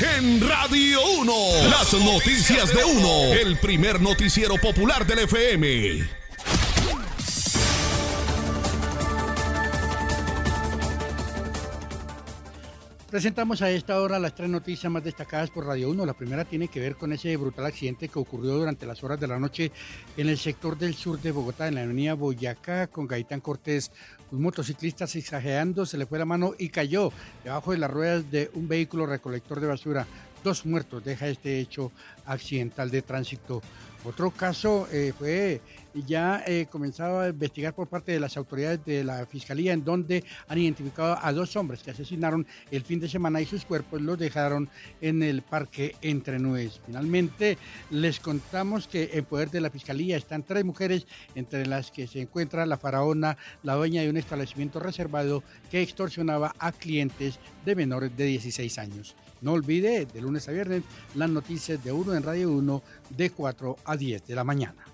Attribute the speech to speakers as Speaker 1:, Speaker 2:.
Speaker 1: En Radio 1, las noticias de 1, el primer noticiero popular del FM.
Speaker 2: Presentamos a esta hora las tres noticias más destacadas por Radio 1. La primera tiene que ver con ese brutal accidente que ocurrió durante las horas de la noche en el sector del sur de Bogotá, en la avenida Boyacá, con Gaitán Cortés. Un motociclista exagerando se le fue la mano y cayó debajo de las ruedas de un vehículo recolector de basura. Dos muertos deja este hecho accidental de tránsito. Otro caso eh, fue ya eh, comenzado a investigar por parte de las autoridades de la Fiscalía en donde han identificado a dos hombres que asesinaron el fin de semana y sus cuerpos los dejaron en el parque Entre Nubes. Finalmente les contamos que en poder de la Fiscalía están tres mujeres entre las que se encuentra la faraona, la dueña de un establecimiento reservado que extorsionaba a clientes de menores de 16 años. No olvide, de lunes a viernes, las noticias de Uno en Radio 1 de 4 a 10 de la mañana.